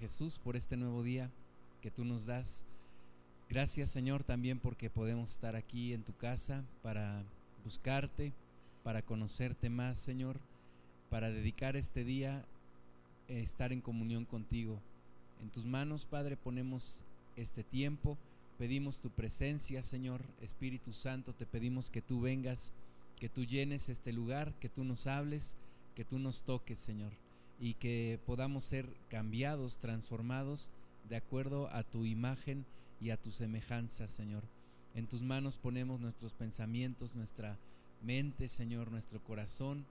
Jesús por este nuevo día que tú nos das. Gracias Señor también porque podemos estar aquí en tu casa para buscarte, para conocerte más Señor, para dedicar este día a estar en comunión contigo. En tus manos Padre ponemos este tiempo, pedimos tu presencia Señor, Espíritu Santo, te pedimos que tú vengas, que tú llenes este lugar, que tú nos hables, que tú nos toques Señor y que podamos ser cambiados, transformados de acuerdo a tu imagen y a tu semejanza, Señor. En tus manos ponemos nuestros pensamientos, nuestra mente, Señor, nuestro corazón,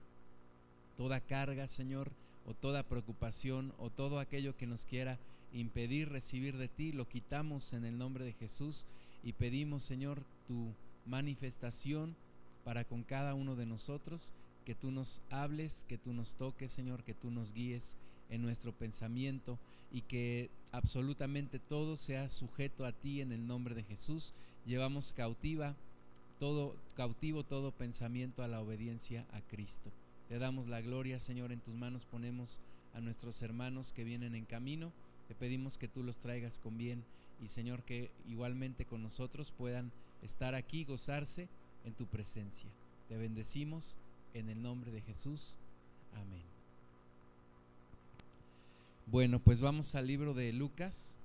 toda carga, Señor, o toda preocupación, o todo aquello que nos quiera impedir recibir de ti, lo quitamos en el nombre de Jesús y pedimos, Señor, tu manifestación para con cada uno de nosotros, que tú nos hables, que tú nos toques, Señor, que tú nos guíes en nuestro pensamiento y que absolutamente todo sea sujeto a ti en el nombre de Jesús. Llevamos cautiva todo cautivo todo pensamiento a la obediencia a Cristo. Te damos la gloria, Señor, en tus manos ponemos a nuestros hermanos que vienen en camino. Te pedimos que tú los traigas con bien y Señor que igualmente con nosotros puedan estar aquí, gozarse en tu presencia. Te bendecimos en el nombre de Jesús. Amén. Bueno, pues vamos al libro de Lucas,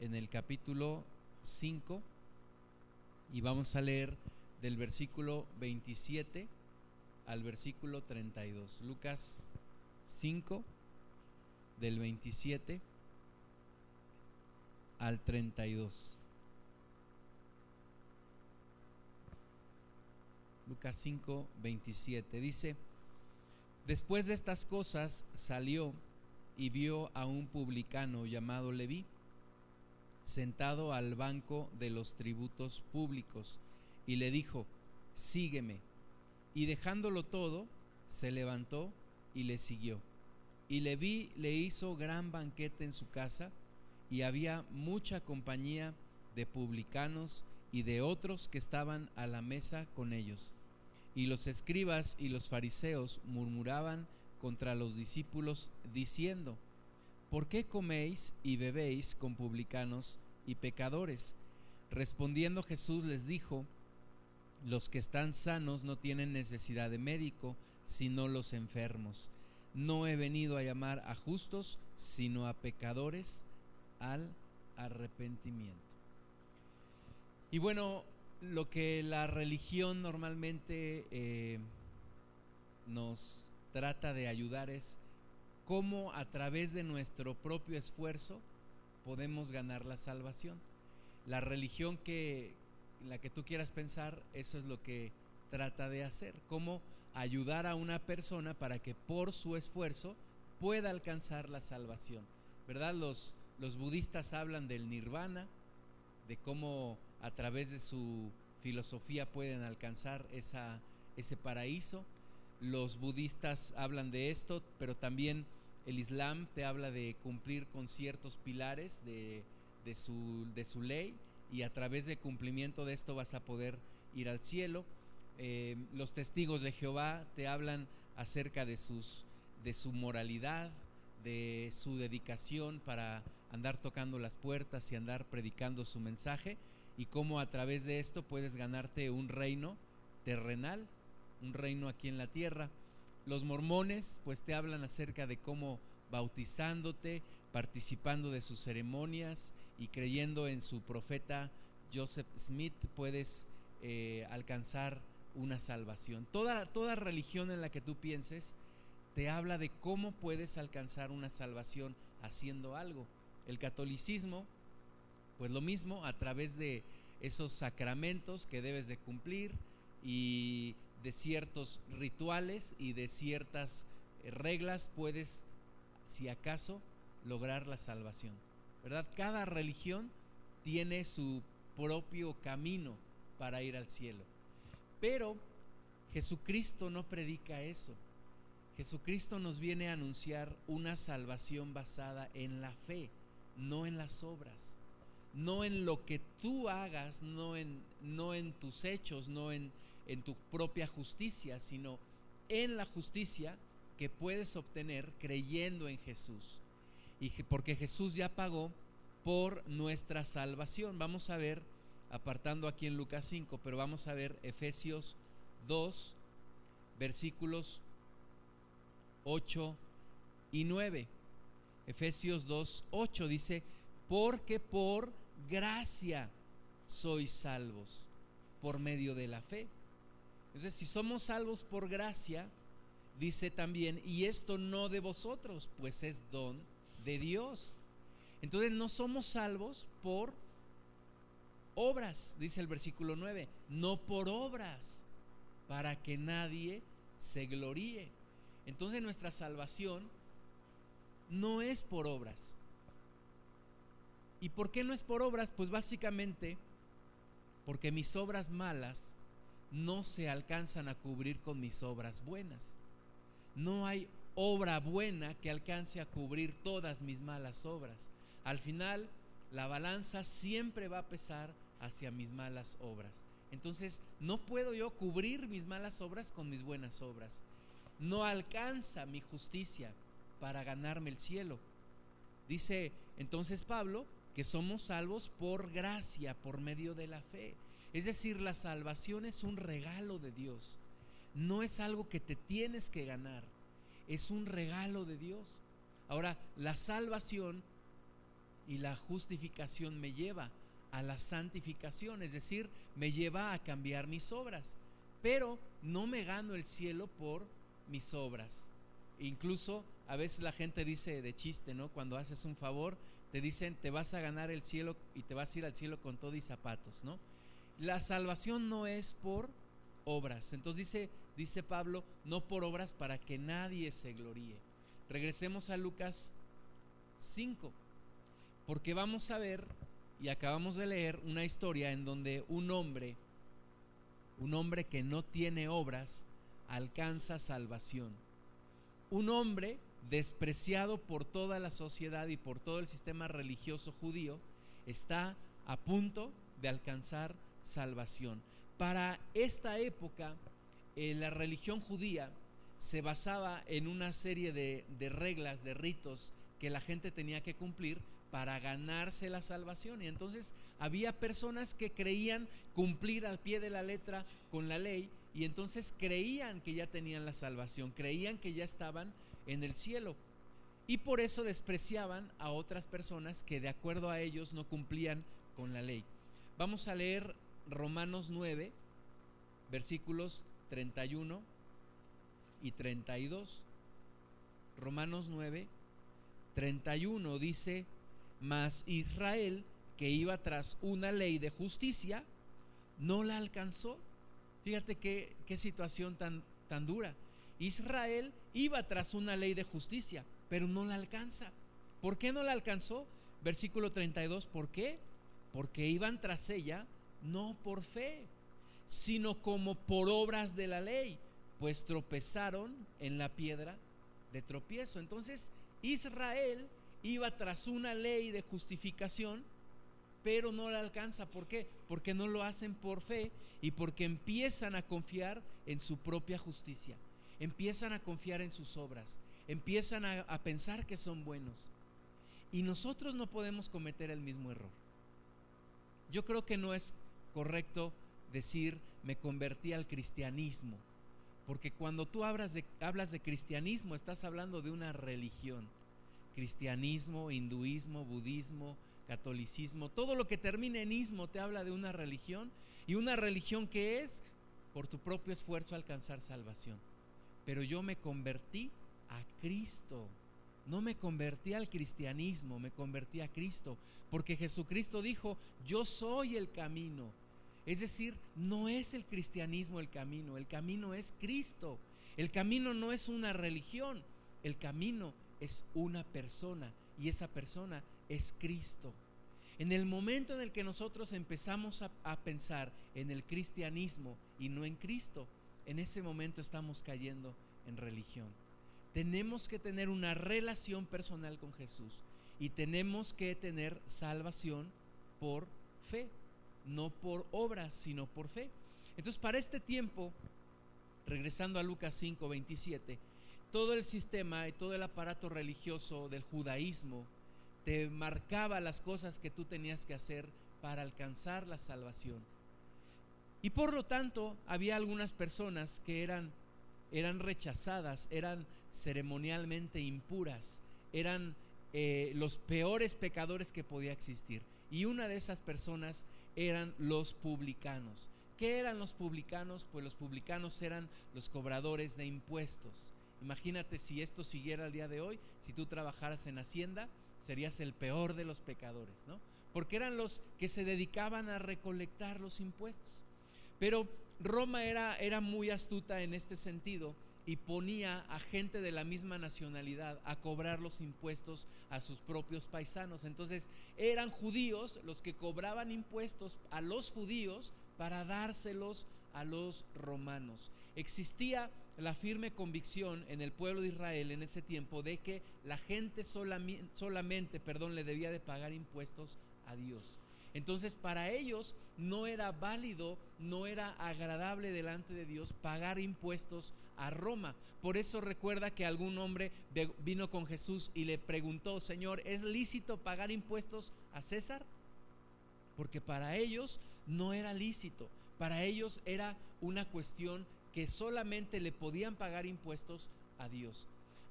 en el capítulo 5, y vamos a leer del versículo 27 al versículo 32. Lucas 5, del 27 al 32. Lucas 5, 27. Dice, después de estas cosas salió y vio a un publicano llamado Leví sentado al banco de los tributos públicos y le dijo, sígueme. Y dejándolo todo, se levantó y le siguió. Y Leví le hizo gran banquete en su casa y había mucha compañía de publicanos y de otros que estaban a la mesa con ellos. Y los escribas y los fariseos murmuraban contra los discípulos diciendo, ¿por qué coméis y bebéis con publicanos y pecadores? Respondiendo Jesús les dijo, los que están sanos no tienen necesidad de médico, sino los enfermos. No he venido a llamar a justos, sino a pecadores al arrepentimiento. Y bueno, lo que la religión normalmente eh, nos trata de ayudar es cómo a través de nuestro propio esfuerzo podemos ganar la salvación. La religión que la que tú quieras pensar, eso es lo que trata de hacer, cómo ayudar a una persona para que por su esfuerzo pueda alcanzar la salvación. ¿Verdad? Los, los budistas hablan del nirvana, de cómo a través de su filosofía pueden alcanzar esa, ese paraíso los budistas hablan de esto, pero también el Islam te habla de cumplir con ciertos pilares de, su, de su ley y a través del cumplimiento de esto vas a poder ir al cielo. Eh, los testigos de Jehová te hablan acerca de, sus, de su moralidad, de su dedicación para andar tocando las puertas y andar predicando su mensaje y cómo a través de esto puedes ganarte un reino terrenal un reino aquí en la tierra. Los mormones pues te hablan acerca de cómo bautizándote, participando de sus ceremonias y creyendo en su profeta Joseph Smith puedes eh, alcanzar una salvación. Toda, toda religión en la que tú pienses te habla de cómo puedes alcanzar una salvación haciendo algo. El catolicismo, pues lo mismo, a través de esos sacramentos que debes de cumplir y de ciertos rituales y de ciertas eh, reglas puedes, si acaso, lograr la salvación. ¿Verdad? Cada religión tiene su propio camino para ir al cielo. Pero Jesucristo no predica eso. Jesucristo nos viene a anunciar una salvación basada en la fe, no en las obras, no en lo que tú hagas, no en, no en tus hechos, no en en tu propia justicia, sino en la justicia que puedes obtener creyendo en Jesús. y porque Jesús ya pagó por nuestra salvación. Vamos a ver, apartando aquí en Lucas 5, pero vamos a ver Efesios 2, versículos 8 y 9. Efesios 2, 8 dice, porque por gracia sois salvos por medio de la fe. Entonces, si somos salvos por gracia, dice también, y esto no de vosotros, pues es don de Dios. Entonces, no somos salvos por obras, dice el versículo 9, no por obras, para que nadie se gloríe. Entonces, nuestra salvación no es por obras. ¿Y por qué no es por obras? Pues básicamente porque mis obras malas no se alcanzan a cubrir con mis obras buenas. No hay obra buena que alcance a cubrir todas mis malas obras. Al final, la balanza siempre va a pesar hacia mis malas obras. Entonces, no puedo yo cubrir mis malas obras con mis buenas obras. No alcanza mi justicia para ganarme el cielo. Dice entonces Pablo, que somos salvos por gracia, por medio de la fe. Es decir, la salvación es un regalo de Dios. No es algo que te tienes que ganar, es un regalo de Dios. Ahora, la salvación y la justificación me lleva a la santificación, es decir, me lleva a cambiar mis obras, pero no me gano el cielo por mis obras. Incluso a veces la gente dice de chiste, ¿no? Cuando haces un favor, te dicen, te vas a ganar el cielo y te vas a ir al cielo con todo zapatos, ¿no? La salvación no es por obras. Entonces dice, dice Pablo, no por obras para que nadie se gloríe. Regresemos a Lucas 5, porque vamos a ver, y acabamos de leer una historia en donde un hombre, un hombre que no tiene obras, alcanza salvación. Un hombre despreciado por toda la sociedad y por todo el sistema religioso judío, está a punto de alcanzar salvación. Para esta época, eh, la religión judía se basaba en una serie de, de reglas, de ritos que la gente tenía que cumplir para ganarse la salvación. Y entonces había personas que creían cumplir al pie de la letra con la ley y entonces creían que ya tenían la salvación, creían que ya estaban en el cielo. Y por eso despreciaban a otras personas que de acuerdo a ellos no cumplían con la ley. Vamos a leer Romanos 9, versículos 31 y 32. Romanos 9, 31 dice, mas Israel, que iba tras una ley de justicia, no la alcanzó. Fíjate qué, qué situación tan, tan dura. Israel iba tras una ley de justicia, pero no la alcanza. ¿Por qué no la alcanzó? Versículo 32, ¿por qué? Porque iban tras ella no por fe, sino como por obras de la ley, pues tropezaron en la piedra de tropiezo. Entonces Israel iba tras una ley de justificación, pero no la alcanza. ¿Por qué? Porque no lo hacen por fe y porque empiezan a confiar en su propia justicia empiezan a confiar en sus obras, empiezan a, pensar que son buenos. Y nosotros no podemos cometer el mismo error. Yo creo que no es correcto decir me convertí al cristianismo, porque cuando tú hablas de, hablas de cristianismo estás hablando de una religión. Cristianismo, hinduismo, budismo, catolicismo, todo lo que termine en ismo te habla de una religión y una religión que es por tu propio esfuerzo alcanzar salvación pero yo me convertí a Cristo. No me convertí al cristianismo, me convertí a Cristo, porque Jesucristo dijo, yo soy el camino. Es decir, no es el cristianismo el camino, el camino es Cristo. El camino no es una religión, el camino es una persona y esa persona es Cristo. En el momento en el que nosotros empezamos a, pensar en el cristianismo y no en Cristo, en ese momento estamos cayendo en religión. Tenemos que tener una relación personal con Jesús y tenemos que tener salvación por fe, no por obras, sino por fe. Entonces, para este tiempo, regresando a Lucas 5, 27, todo el sistema y todo el aparato religioso del judaísmo te marcaba las cosas que tú tenías que hacer para alcanzar la salvación. Y por lo tanto, había algunas personas que eran, eran rechazadas, eran ceremonialmente impuras, eran eh, los peores pecadores que podía existir. Y una de esas personas eran los publicanos. ¿Qué eran los publicanos? Pues los publicanos eran los cobradores de impuestos. Imagínate si esto siguiera al día de hoy, si tú trabajaras en Hacienda, serías el peor de los pecadores, ¿no? Porque eran los que se dedicaban a recolectar los impuestos. Pero Roma era, era muy astuta en este sentido y ponía a gente de la misma nacionalidad a cobrar los impuestos a sus propios paisanos. Entonces eran judíos los que cobraban impuestos a los judíos para dárselos a los romanos. Existía la firme convicción en el pueblo de Israel en ese tiempo de que la gente solamente, solamente perdón, le debía de pagar impuestos a Dios. Entonces para ellos no era válido, no era agradable delante de Dios pagar impuestos a Roma. Por eso recuerda que algún hombre vino con Jesús y le preguntó, Señor, ¿es lícito pagar impuestos a César? Porque para ellos no era lícito, para ellos era una cuestión que solamente le podían pagar impuestos a Dios.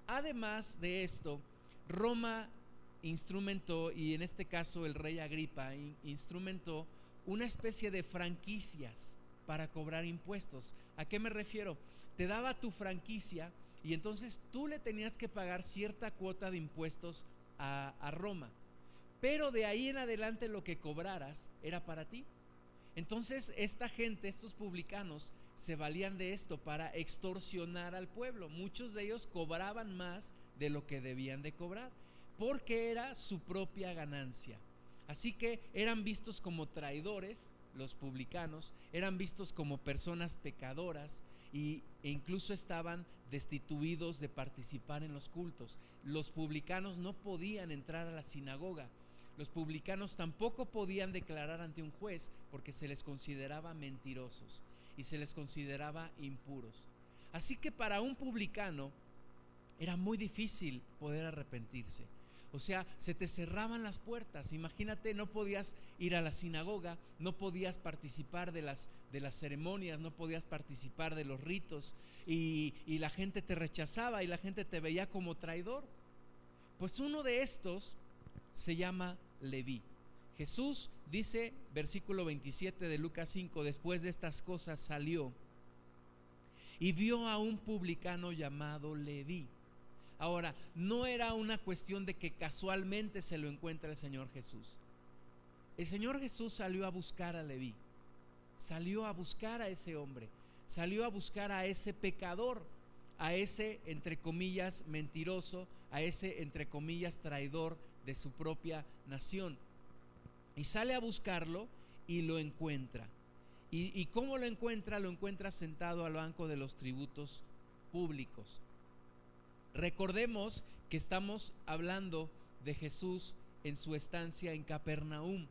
Además de esto, Roma instrumentó, y en este caso el rey Agripa instrumentó una especie de franquicias para cobrar impuestos. ¿A qué me refiero? Te daba tu franquicia y entonces tú le tenías que pagar cierta cuota de impuestos a, Roma. Pero de ahí en adelante lo que cobraras era para ti. Entonces esta gente, estos publicanos, se valían de esto para extorsionar al pueblo. Muchos de ellos cobraban más de lo que debían de cobrar porque era su propia ganancia. Así que eran vistos como traidores, los publicanos, eran vistos como personas pecadoras y, e incluso estaban destituidos de participar en los cultos. Los publicanos no podían entrar a la sinagoga. Los publicanos tampoco podían declarar ante un juez porque se les consideraba mentirosos y se les consideraba impuros. Así que para un publicano era muy difícil poder arrepentirse. O sea, se te cerraban las puertas. Imagínate, no podías ir a la sinagoga, no podías participar de las, de las ceremonias, no podías participar de los ritos y, y la gente te rechazaba y la gente te veía como traidor. Pues uno de estos se llama Leví. Jesús dice, versículo 27 de Lucas 5, después de estas cosas salió y vio a un publicano llamado Leví Ahora, no era una cuestión de que casualmente se lo encuentra el Señor Jesús. El Señor Jesús salió a buscar a Leví, salió a buscar a ese hombre, salió a buscar a ese pecador, a ese, entre comillas, mentiroso, a ese, entre comillas, traidor de su propia nación. Y sale a buscarlo y lo encuentra. ¿Y, y cómo lo encuentra? Lo encuentra sentado al banco de los tributos públicos. Recordemos que estamos hablando de Jesús en su estancia en Capernaum,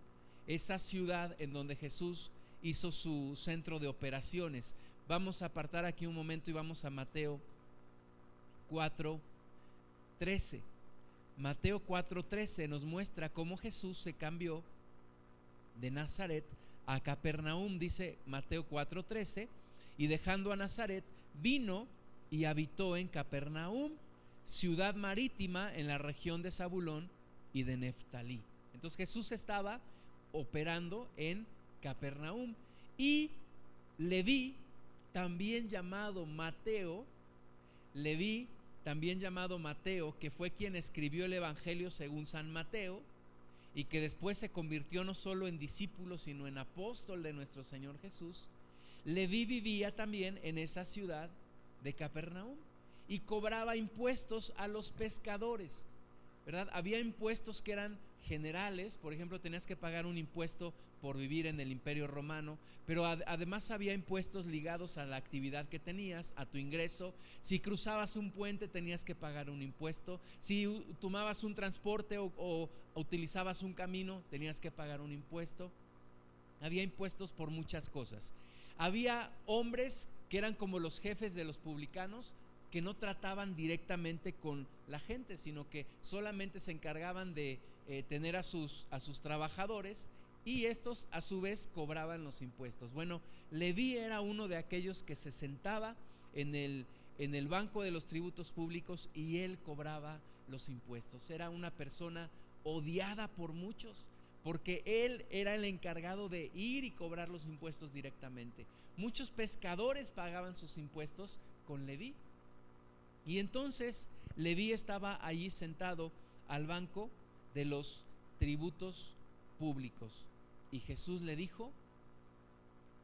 esa ciudad en donde Jesús hizo su centro de operaciones. Vamos a apartar aquí un momento y vamos a Mateo 4, 13. Mateo 4:13 nos muestra cómo Jesús se cambió de Nazaret a Capernaum, dice Mateo 4:13, y dejando a Nazaret, vino y habitó en Capernaum ciudad marítima en la región de Zabulón y de Neftalí. Entonces Jesús estaba operando en Capernaum y Leví, también llamado Mateo, Leví, también llamado Mateo, que fue quien escribió el Evangelio según San Mateo y que después se convirtió no solo en discípulo, sino en apóstol de nuestro Señor Jesús, Leví vivía también en esa ciudad de Capernaum y cobraba impuestos a los pescadores. ¿Verdad? Había impuestos que eran generales, por ejemplo, tenías que pagar un impuesto por vivir en el imperio romano, pero además había impuestos ligados a la actividad que tenías, a tu ingreso. Si cruzabas un puente tenías que pagar un impuesto, si tomabas un transporte o, utilizabas un camino tenías que pagar un impuesto. Había impuestos por muchas cosas. Había hombres que eran como los jefes de los publicanos, porque no trataban directamente con la gente, sino que solamente se encargaban de eh, tener a sus, a sus trabajadores y estos a su vez cobraban los impuestos. Bueno, Leví era uno de aquellos que se sentaba en el, en el banco de los tributos públicos y él cobraba los impuestos. Era una persona odiada por muchos porque él era el encargado de ir y cobrar los impuestos directamente. Muchos pescadores pagaban sus impuestos con Leví. Y entonces Leví estaba allí sentado al banco de los tributos públicos. Y Jesús le dijo,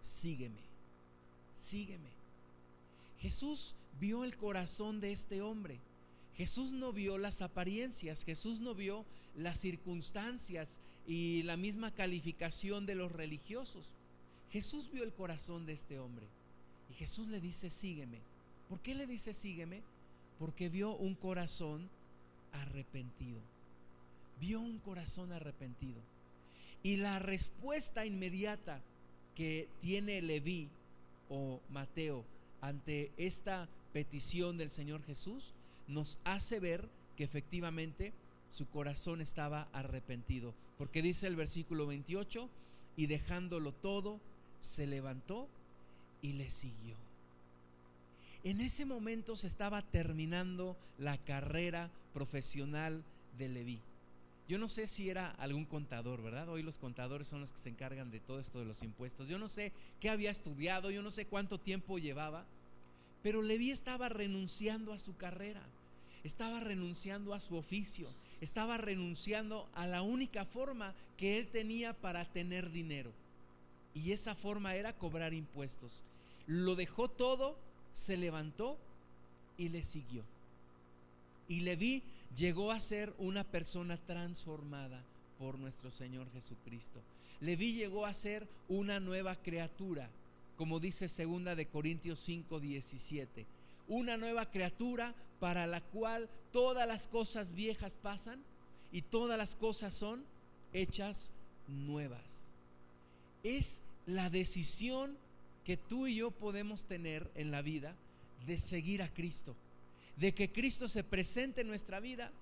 sígueme, sígueme. Jesús vio el corazón de este hombre. Jesús no vio las apariencias, Jesús no vio las circunstancias y la misma calificación de los religiosos. Jesús vio el corazón de este hombre y Jesús le dice, sígueme. ¿Por qué le dice, sígueme? Porque vio un corazón arrepentido. Vio un corazón arrepentido. Y la respuesta inmediata que tiene Leví o Mateo ante esta petición del Señor Jesús nos hace ver que efectivamente su corazón estaba arrepentido. Porque dice el versículo 28, y dejándolo todo, se levantó y le siguió. En ese momento se estaba terminando la carrera profesional de Leví. Yo no sé si era algún contador, ¿verdad? Hoy los contadores son los que se encargan de todo esto de los impuestos. Yo no sé qué había estudiado, yo no sé cuánto tiempo llevaba, pero Leví estaba renunciando a su carrera, estaba renunciando a su oficio, estaba renunciando a la única forma que él tenía para tener dinero. Y esa forma era cobrar impuestos. Lo dejó todo, se levantó y le siguió. Y Leví llegó a ser una persona transformada por nuestro Señor Jesucristo. Leví llegó a ser una nueva criatura, como dice segunda de Corintios 5, 17. Una nueva criatura para la cual todas las cosas viejas pasan y todas las cosas son hechas nuevas. Es la decisión que tú y yo podemos tener en la vida de seguir a Cristo, de que Cristo se presente en nuestra vida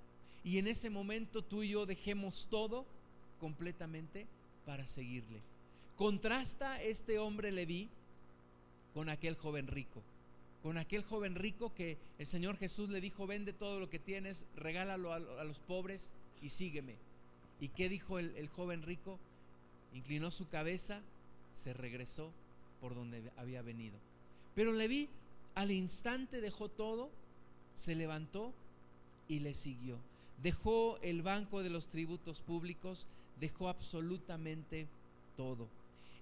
y en ese momento tú y yo dejemos todo completamente para seguirle. Contrasta este hombre Leví con aquel joven rico con aquel joven rico que el Señor Jesús le dijo, vende todo lo que tienes, regálalo a, los pobres y sígueme. ¿Y qué dijo el, el joven rico? Inclinó su cabeza, se regresó por donde había venido. Pero le vi, al instante dejó todo, se levantó y le siguió. Dejó el banco de los tributos públicos, dejó absolutamente todo.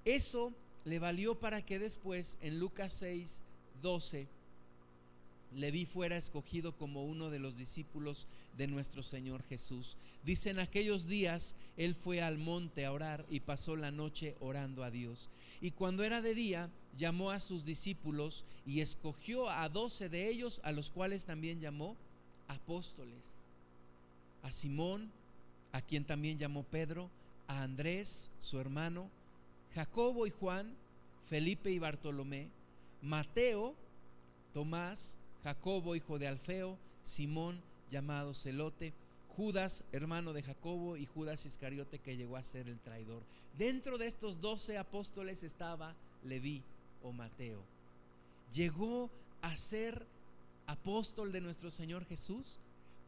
Eso le valió para que después en Lucas 6 12, Leví fuera escogido como uno de los discípulos de nuestro Señor Jesús. Dice, en aquellos días él fue al monte a orar y pasó la noche orando a Dios. Y cuando era de día, llamó a sus discípulos y escogió a doce de ellos, a los cuales también llamó apóstoles. A Simón, a quien también llamó Pedro, a Andrés, su hermano, Jacobo y Juan, Felipe y Bartolomé, Mateo, Tomás, Jacobo, hijo de Alfeo, Simón, llamado Celote, Judas, hermano de Jacobo, y Judas Iscariote, que llegó a ser el traidor. Dentro de estos doce apóstoles estaba Leví o Mateo. Llegó a ser apóstol de nuestro Señor Jesús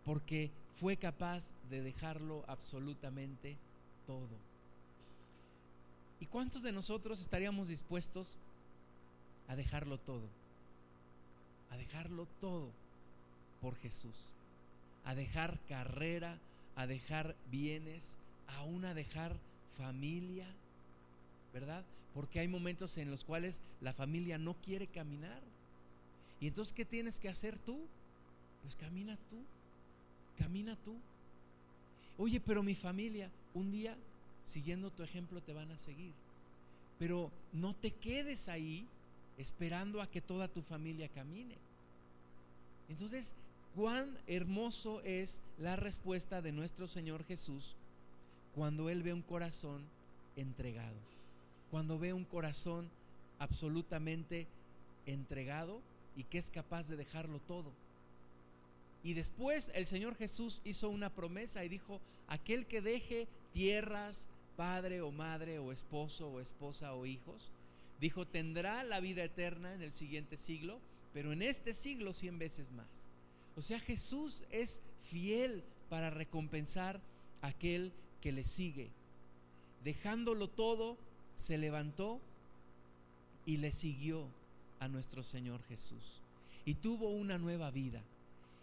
porque fue capaz de dejarlo absolutamente todo. ¿Y cuántos de nosotros estaríamos dispuestos a dejarlo todo, a dejarlo todo por Jesús, a dejar carrera, a dejar bienes, aún a dejar familia, ¿verdad? Porque hay momentos en los cuales la familia no quiere caminar. Y entonces, ¿qué tienes que hacer tú? Pues camina tú, camina tú. Oye, pero mi familia, un día, siguiendo tu ejemplo, te van a seguir. Pero no te quedes ahí esperando a que toda tu familia camine. Entonces, cuán hermoso es la respuesta de nuestro Señor Jesús cuando Él ve un corazón entregado, cuando ve un corazón absolutamente entregado y que es capaz de dejarlo todo Y después el Señor Jesús hizo una promesa y dijo, aquel que deje tierras, padre o madre o esposo o esposa o hijos, dijo, tendrá la vida eterna en el siguiente siglo, pero en este siglo cien veces más. O sea, Jesús es fiel para recompensar a aquel que le sigue. Dejándolo todo, se levantó y le siguió a nuestro Señor Jesús. Y tuvo una nueva vida.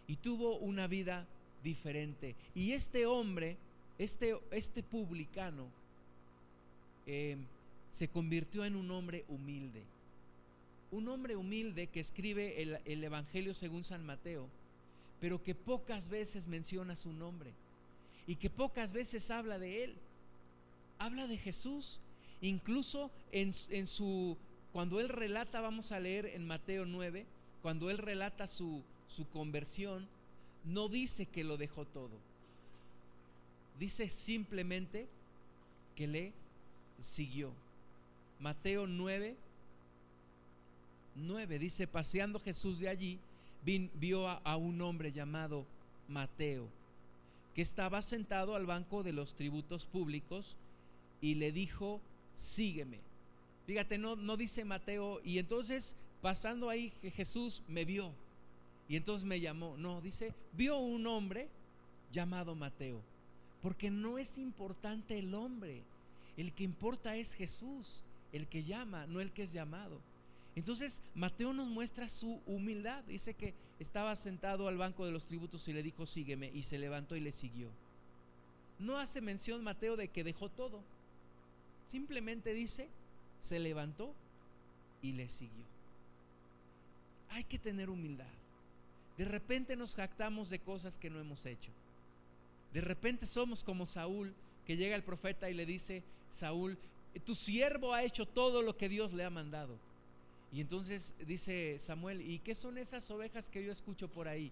Y tuvo una vida diferente. Y este hombre, este, este publicano, eh, se convirtió en un hombre humilde. Un hombre humilde que escribe el, el Evangelio según San Mateo, pero que pocas veces menciona su nombre y que pocas veces habla de él. Habla de Jesús, incluso en, en su, cuando él relata, vamos a leer en Mateo 9, cuando él relata su, su conversión, no dice que lo dejó todo. Dice simplemente que le siguió. Mateo 9, 9 dice, paseando Jesús de allí, vio a, un hombre llamado Mateo, que estaba sentado al banco de los tributos públicos y le dijo, sígueme. Fíjate, no, no dice Mateo, y entonces pasando ahí Jesús me vio y entonces me llamó. No, dice, vio un hombre llamado Mateo, porque no es importante el hombre, el que importa es Jesús, el que llama, no el que es llamado. Entonces Mateo nos muestra su humildad. Dice que estaba sentado al banco de los tributos y le dijo, sígueme, y se levantó y le siguió. No hace mención Mateo de que dejó todo. Simplemente dice, se levantó y le siguió. Hay que tener humildad. De repente nos jactamos de cosas que no hemos hecho. De repente somos como Saúl, que llega el profeta y le dice, Saúl, tu siervo ha hecho todo lo que Dios le ha mandado. Y entonces dice Samuel, ¿y qué son esas ovejas que yo escucho por ahí?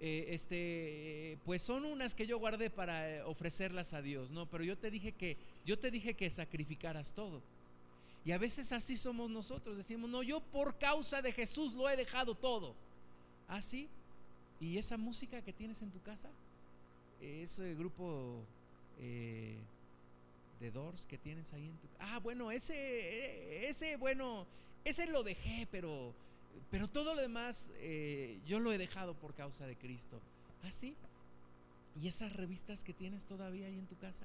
Eh, este, pues son unas que yo guardé para eh, ofrecerlas a Dios, no, pero yo te dije que, yo te dije que sacrificaras todo. Y a veces así somos nosotros, decimos, no, yo por causa de Jesús lo he dejado todo. Así. ¿Ah, ¿Y esa música que tienes en tu casa? Ese grupo eh, de Doors que tienes ahí en tu Ah, bueno, ese, ese, bueno, ese lo dejé, pero, pero todo lo demás eh, yo lo he dejado por causa de Cristo. ¿Ah, sí? ¿Y esas revistas que tienes todavía ahí en tu casa?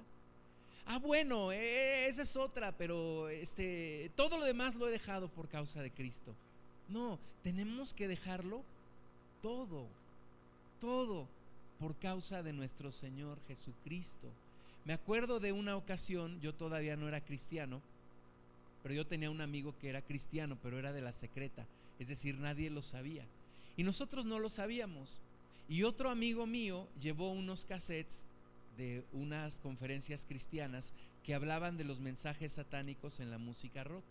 Ah, bueno, eh, esa es otra, pero este, todo lo demás lo he dejado por causa de Cristo. No, tenemos que dejarlo todo, todo por causa de nuestro Señor Jesucristo. Me acuerdo de una ocasión, yo todavía no era cristiano, pero yo tenía un amigo que era cristiano, pero era de la secreta, es decir, nadie lo sabía. Y nosotros no lo sabíamos. Y otro amigo mío llevó unos cassettes de unas conferencias cristianas que hablaban de los mensajes satánicos en la música rock.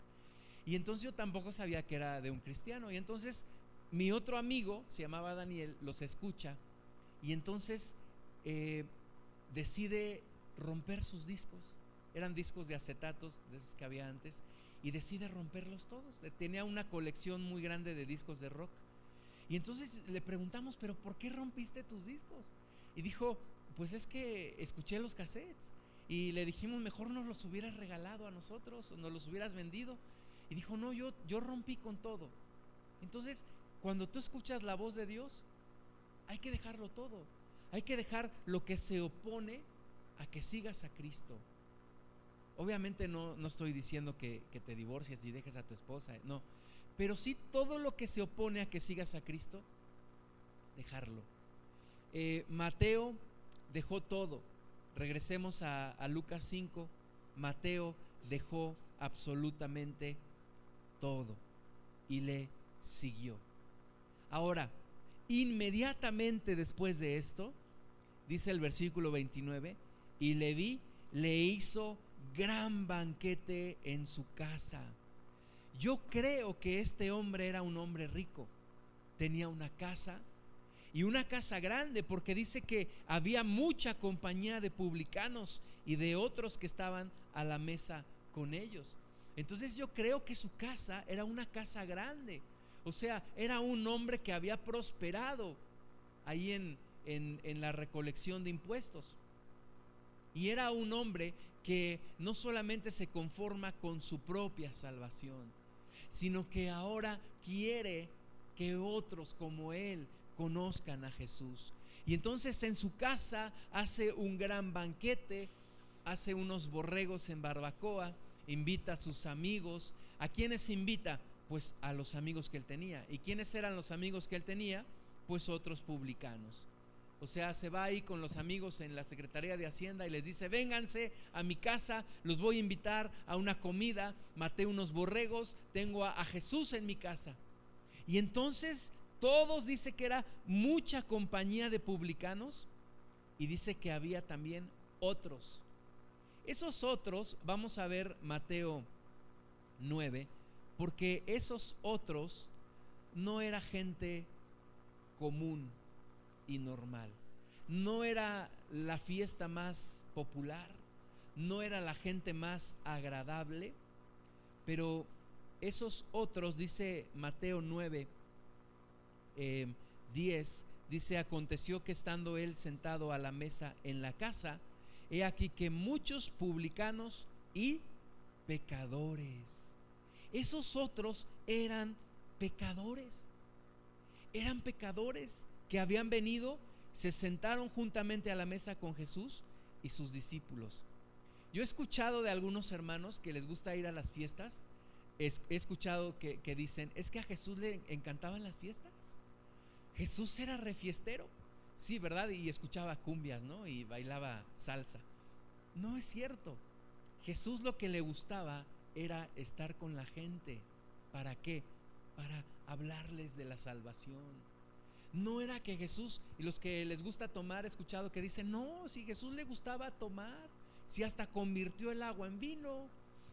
Y entonces yo tampoco sabía que era de un cristiano. Y entonces mi otro amigo, se llamaba Daniel, los escucha y entonces eh, decide romper sus discos. Eran discos de acetatos, de esos que había antes y decide romperlos todos. Tenía una colección muy grande de discos de rock. Y entonces le preguntamos, pero ¿por qué rompiste tus discos? Y dijo, pues es que escuché los cassettes. Y le dijimos, mejor nos los hubieras regalado a nosotros, o nos los hubieras vendido. Y dijo, no, yo, yo rompí con todo. Entonces, cuando tú escuchas la voz de Dios, hay que dejarlo todo. Hay que dejar lo que se opone a que sigas a Cristo. Obviamente no, no estoy diciendo que, te divorcies y dejes a tu esposa, no. Pero sí todo lo que se opone a que sigas a Cristo, dejarlo. Eh, Mateo dejó todo. Regresemos a, a Lucas 5. Mateo dejó absolutamente todo y le siguió. Ahora, inmediatamente después de esto, dice el versículo 29, y Leví le hizo gran banquete en su casa. Yo creo que este hombre era un hombre rico. Tenía una casa y una casa grande porque dice que había mucha compañía de publicanos y de otros que estaban a la mesa con ellos. Entonces yo creo que su casa era una casa grande. O sea, era un hombre que había prosperado ahí en, en, la recolección de impuestos. Y era un hombre que no solamente se conforma con su propia salvación, sino que ahora quiere que otros como él conozcan a Jesús. Y entonces en su casa hace un gran banquete, hace unos borregos en barbacoa, invita a sus amigos. ¿A quiénes invita? Pues a los amigos que él tenía. ¿Y quiénes eran los amigos que él tenía? Pues otros publicanos. O sea, se va ahí con los amigos en la Secretaría de Hacienda y les dice, vénganse a mi casa, los voy a invitar a una comida, maté unos borregos, tengo a, Jesús en mi casa. Y entonces todos dice que era mucha compañía de publicanos y dice que había también otros. Esos otros, vamos a ver Mateo 9, porque esos otros no era gente común y normal. No era la fiesta más popular, no era la gente más agradable, pero esos otros, dice Mateo 9, 10, eh, dice, aconteció que estando él sentado a la mesa en la casa, he aquí que muchos publicanos y pecadores, esos otros eran pecadores, eran pecadores que habían venido, se sentaron juntamente a la mesa con Jesús y sus discípulos. Yo he escuchado de algunos hermanos que les gusta ir a las fiestas, he escuchado que, dicen, es que a Jesús le encantaban las fiestas. Jesús era refiestero, sí, ¿verdad? Y escuchaba cumbias, ¿no? Y bailaba salsa. No es cierto. Jesús lo que le gustaba era estar con la gente. ¿Para qué? Para hablarles de la salvación no era que Jesús, y los que les gusta tomar, he escuchado que dicen, no, si Jesús le gustaba tomar, si hasta convirtió el agua en vino.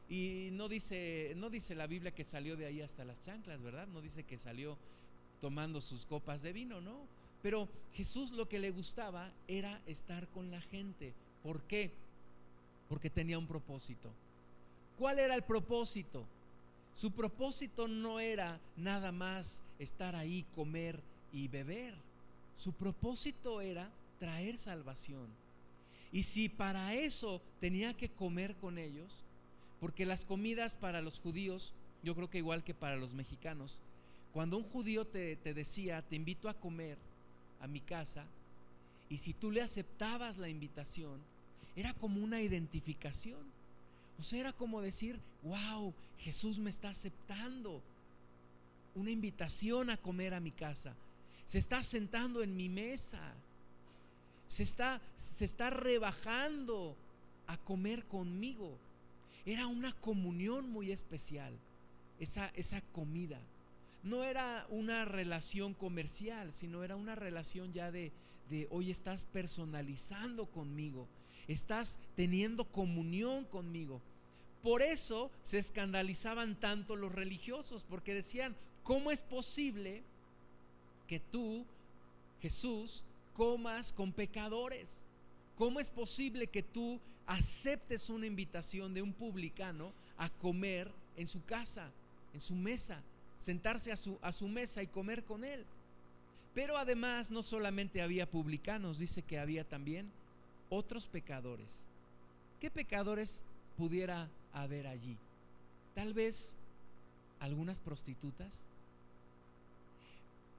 Y no dice, no dice la Biblia que salió de ahí hasta las chanclas, ¿verdad? No dice que salió tomando sus copas de vino, no. Pero Jesús lo que le gustaba era estar con la gente. ¿Por qué? Porque tenía un propósito. ¿Cuál era el propósito? Su propósito no era nada más estar ahí, comer y beber. Su propósito era traer salvación. Y si para eso tenía que comer con ellos, porque las comidas para los judíos, yo creo que igual que para los mexicanos, cuando un judío te, te decía, te invito a comer a mi casa, y si tú le aceptabas la invitación, era como una identificación. O sea, era como decir, wow, Jesús me está aceptando una invitación a comer a mi casa se está sentando en mi mesa, se está, se está rebajando a comer conmigo. Era una comunión muy especial, esa, esa comida. No era una relación comercial, sino era una relación ya de, de hoy estás personalizando conmigo, estás teniendo comunión conmigo. Por eso se escandalizaban tanto los religiosos, porque decían, ¿cómo es posible que tú, Jesús, comas con pecadores? ¿Cómo es posible que tú aceptes una invitación de un publicano a comer en su casa, en su mesa, sentarse a su, a su mesa y comer con él? Pero además no solamente había publicanos, dice que había también otros pecadores. ¿Qué pecadores pudiera haber allí? Tal vez algunas prostitutas,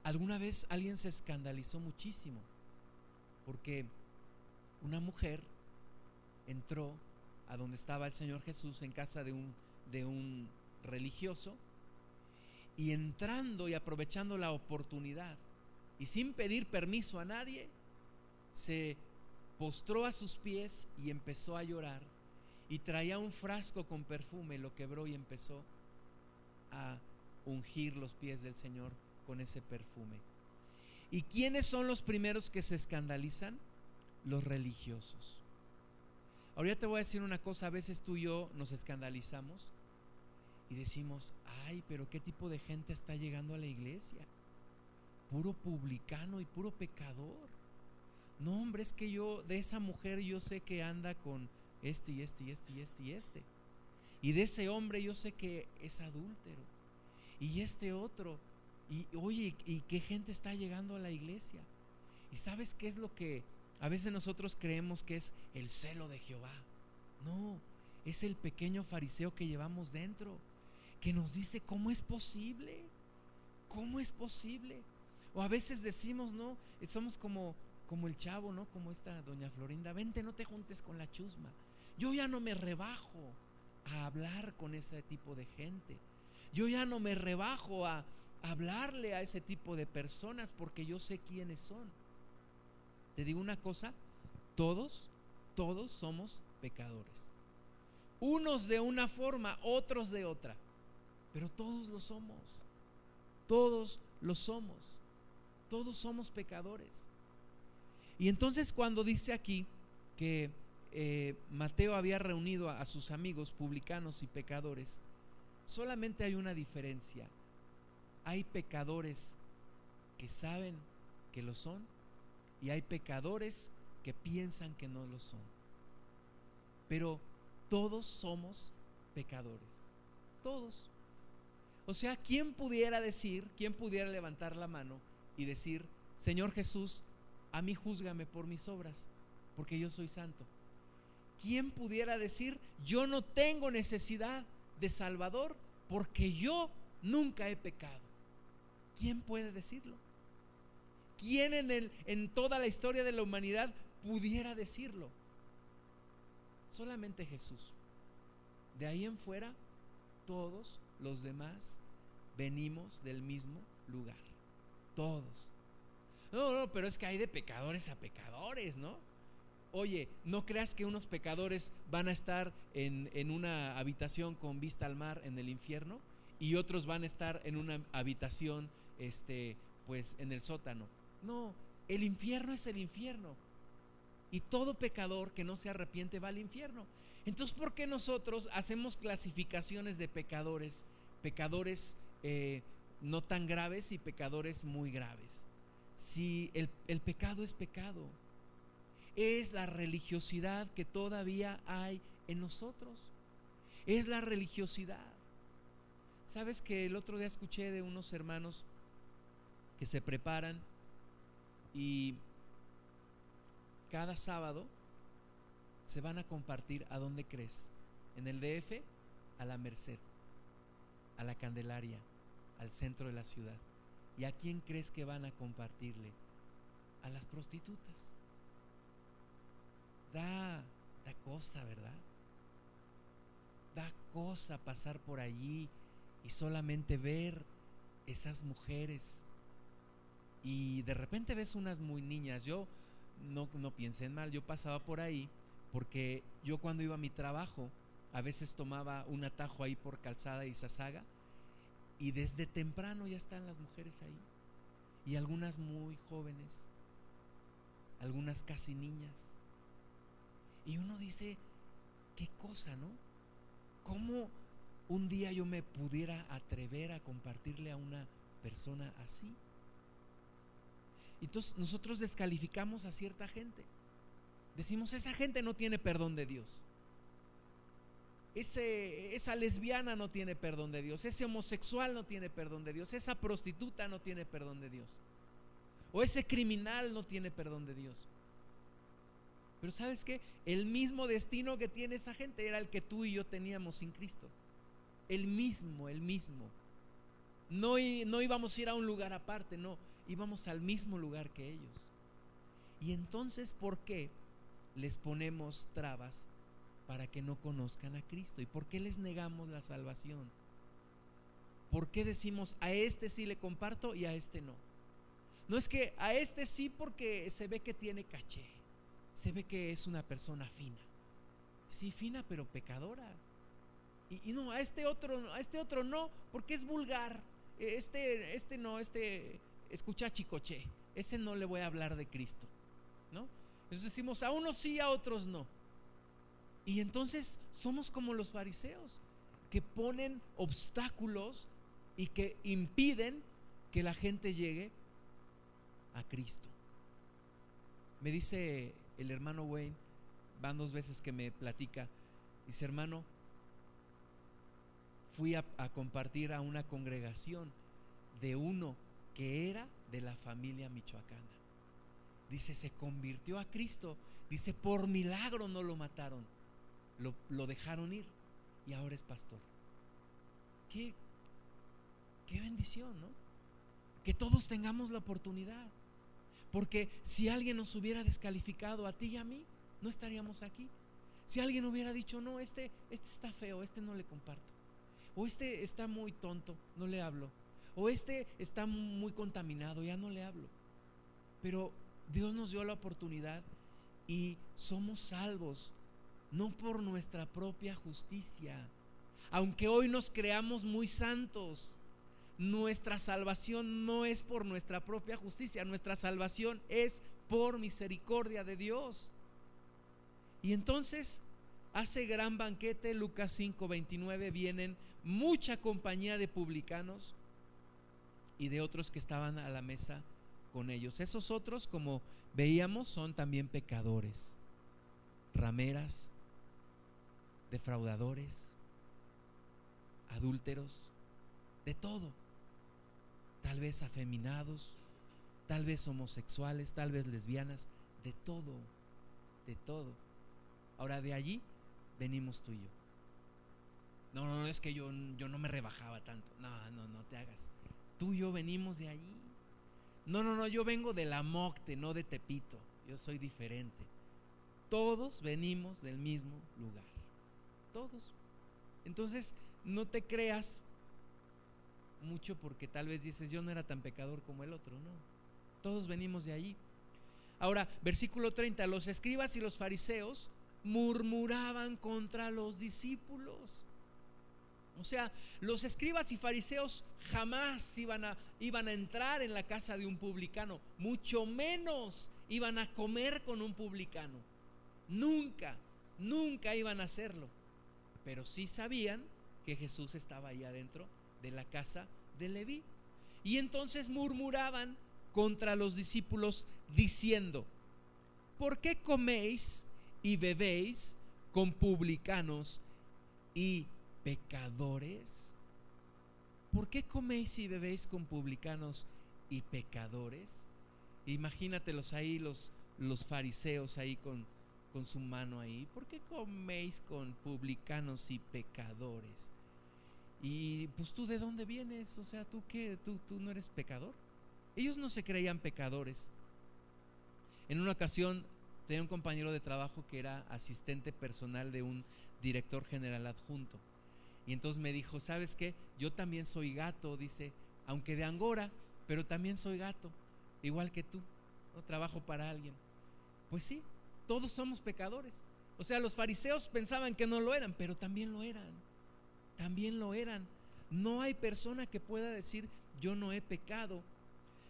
Alguna vez alguien se escandalizó muchísimo porque una mujer entró a donde estaba el Señor Jesús en casa de un, de un religioso y entrando y aprovechando la oportunidad y sin pedir permiso a nadie, se postró a sus pies y empezó a llorar y traía un frasco con perfume, lo quebró y empezó a ungir los pies del Señor con ese perfume. ¿Y quiénes son los primeros que se escandalizan? Los religiosos. Ahora te voy a decir una cosa, a veces tú y yo nos escandalizamos y decimos, ay, pero ¿qué tipo de gente está llegando a la iglesia? Puro publicano y puro pecador. No, hombre, es que yo, de esa mujer yo sé que anda con este y este y este y este y este. Y de ese hombre yo sé que es adúltero. Y este otro y oye, ¿y qué gente está llegando a la iglesia? ¿Y sabes qué es lo que a veces nosotros creemos que es el celo de Jehová? No, es el pequeño fariseo que llevamos dentro, que nos dice cómo es posible, cómo es posible. O a veces decimos, no, somos como, como el chavo, ¿no? Como esta doña Florinda, vente, no te juntes con la chusma. Yo ya no me rebajo a hablar con ese tipo de gente. Yo ya no me rebajo a hablarle a ese tipo de personas porque yo sé quiénes son. Te digo una cosa, todos, todos somos pecadores. Unos de una forma, otros de otra. Pero todos lo somos. Todos lo somos. Todos somos pecadores. Y entonces cuando dice aquí que eh, Mateo había reunido a, a sus amigos publicanos y pecadores, solamente hay una diferencia. Hay pecadores que saben que lo son y hay pecadores que piensan que no lo son. Pero todos somos pecadores. Todos. O sea, ¿quién pudiera decir, quién pudiera levantar la mano y decir, Señor Jesús, a mí júzgame por mis obras, porque yo soy santo? ¿Quién pudiera decir, yo no tengo necesidad de Salvador porque yo nunca he pecado? ¿Quién puede decirlo? ¿Quién en, el, en toda la historia de la humanidad pudiera decirlo? Solamente Jesús. De ahí en fuera, todos los demás venimos del mismo lugar. Todos. No, no, pero es que hay de pecadores a pecadores, ¿no? Oye, no creas que unos pecadores van a estar en, en, una habitación con vista al mar en el infierno y otros van a estar en una habitación, este, pues, en el sótano. No, el infierno es el infierno. Y todo pecador que no se arrepiente va al infierno. Entonces, ¿por qué nosotros hacemos clasificaciones de pecadores? Pecadores eh, no tan graves y pecadores muy graves. Si el, el pecado es pecado, es la religiosidad que todavía hay en nosotros. Es la religiosidad. Sabes que el otro día escuché de unos hermanos que se preparan y cada sábado se van a compartir a dónde crees. En el DF, a la Merced, a la Candelaria, al centro de la ciudad. ¿Y a quién crees que van a compartirle? A las prostitutas. Da, da cosa, ¿verdad? Da cosa pasar por allí y solamente ver esas mujeres y de repente ves unas muy niñas. Yo no, no piensen mal, yo pasaba por ahí porque yo cuando iba a mi trabajo a veces tomaba un atajo ahí por calzada y sasaga y desde temprano ya están las mujeres ahí y algunas muy jóvenes, algunas casi niñas. Y uno dice, qué cosa, ¿no? ¿Cómo un día yo me pudiera atrever a compartirle a una persona así? Entonces nosotros descalificamos a cierta gente. Decimos, esa gente no tiene perdón de Dios. Ese, esa lesbiana no tiene perdón de Dios. Ese homosexual no tiene perdón de Dios. Esa prostituta no tiene perdón de Dios. O ese criminal no tiene perdón de Dios. Pero sabes qué? El mismo destino que tiene esa gente era el que tú y yo teníamos sin Cristo. El mismo, el mismo. No, no íbamos a ir a un lugar aparte, no íbamos al mismo lugar que ellos. Y entonces, ¿por qué les ponemos trabas para que no conozcan a Cristo? ¿Y por qué les negamos la salvación? ¿Por qué decimos a este sí le comparto y a este no? No es que a este sí porque se ve que tiene caché, se ve que es una persona fina. Sí, fina pero pecadora. Y, y no, a este otro, a este otro no, porque es vulgar. Este, este no, este escucha Chicoche, ese no le voy a hablar de Cristo, ¿no? Entonces decimos, a unos sí, a otros no. Y entonces somos como los fariseos, que ponen obstáculos y que impiden que la gente llegue a Cristo. Me dice el hermano Wayne, van dos veces que me platica, dice hermano, fui a, a compartir a una congregación de uno que era de la familia michoacana. dice, se convirtió a Cristo. Dice, por milagro no lo mataron, lo, lo dejaron ir y ahora es pastor. Qué, qué bendición, ¿no? Que todos tengamos la oportunidad. Porque si alguien nos hubiera descalificado a ti y a mí, no estaríamos aquí. Si alguien hubiera dicho, no, este, este está feo, este no le comparto. O este está muy tonto, no le hablo. O este está muy contaminado, ya no le hablo. Pero Dios nos dio la oportunidad y somos salvos, no por nuestra propia justicia. Aunque hoy nos creamos muy santos, nuestra salvación no es por nuestra propia justicia, nuestra salvación es por misericordia de Dios. Y entonces hace gran banquete, Lucas 5, 29, vienen mucha compañía de publicanos y de otros que estaban a la mesa con ellos. Esos otros, como veíamos, son también pecadores, rameras, defraudadores, adúlteros, de todo. Tal vez afeminados, tal vez homosexuales, tal vez lesbianas, de todo, de todo. Ahora de allí venimos tú y yo. No, no, es que yo, yo no me rebajaba tanto. No, no, no te hagas. Tú y yo venimos de allí. No, no, no, yo vengo de la Mocte, no de Tepito. Yo soy diferente. Todos venimos del mismo lugar. Todos. Entonces, no te creas mucho porque tal vez dices, yo no era tan pecador como el otro. No. Todos venimos de allí. Ahora, versículo 30, los escribas y los fariseos murmuraban contra los discípulos. O sea, los escribas y fariseos jamás iban a, iban a entrar en la casa de un publicano, mucho menos iban a comer con un publicano. Nunca, nunca iban a hacerlo. Pero sí sabían que Jesús estaba ahí adentro de la casa de Leví. Y entonces murmuraban contra los discípulos diciendo, ¿por qué coméis y bebéis con publicanos y pecadores? ¿Por qué coméis y bebéis con publicanos y pecadores? Imagínatelos ahí, los, los fariseos ahí con, con su mano ahí. ¿Por qué coméis con publicanos y pecadores? Y pues tú de dónde vienes? O sea, ¿tú qué? ¿Tú, tú no eres pecador? Ellos no se creían pecadores. En una ocasión tenía un compañero de trabajo que era asistente personal de un director general adjunto. Y entonces me dijo, ¿sabes qué? Yo también soy gato, dice, aunque de Angora, pero también soy gato, igual que tú. No trabajo para alguien. Pues sí, todos somos pecadores. O sea, los fariseos pensaban que no lo eran, pero también lo eran. También lo eran. No hay persona que pueda decir, yo no he pecado.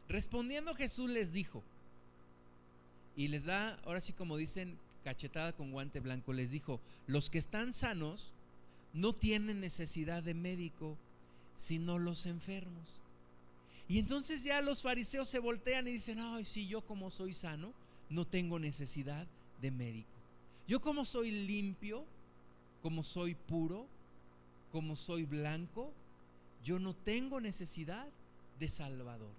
Respondiendo Jesús les dijo, y les da, ahora sí como dicen, cachetada con guante blanco, les dijo, los que están sanos no tienen necesidad de médico, sino los enfermos. Y entonces ya los fariseos se voltean y dicen, ay, si yo como soy sano, no tengo necesidad de médico. Yo como soy limpio, como soy puro, como soy blanco, yo no tengo necesidad de Salvador.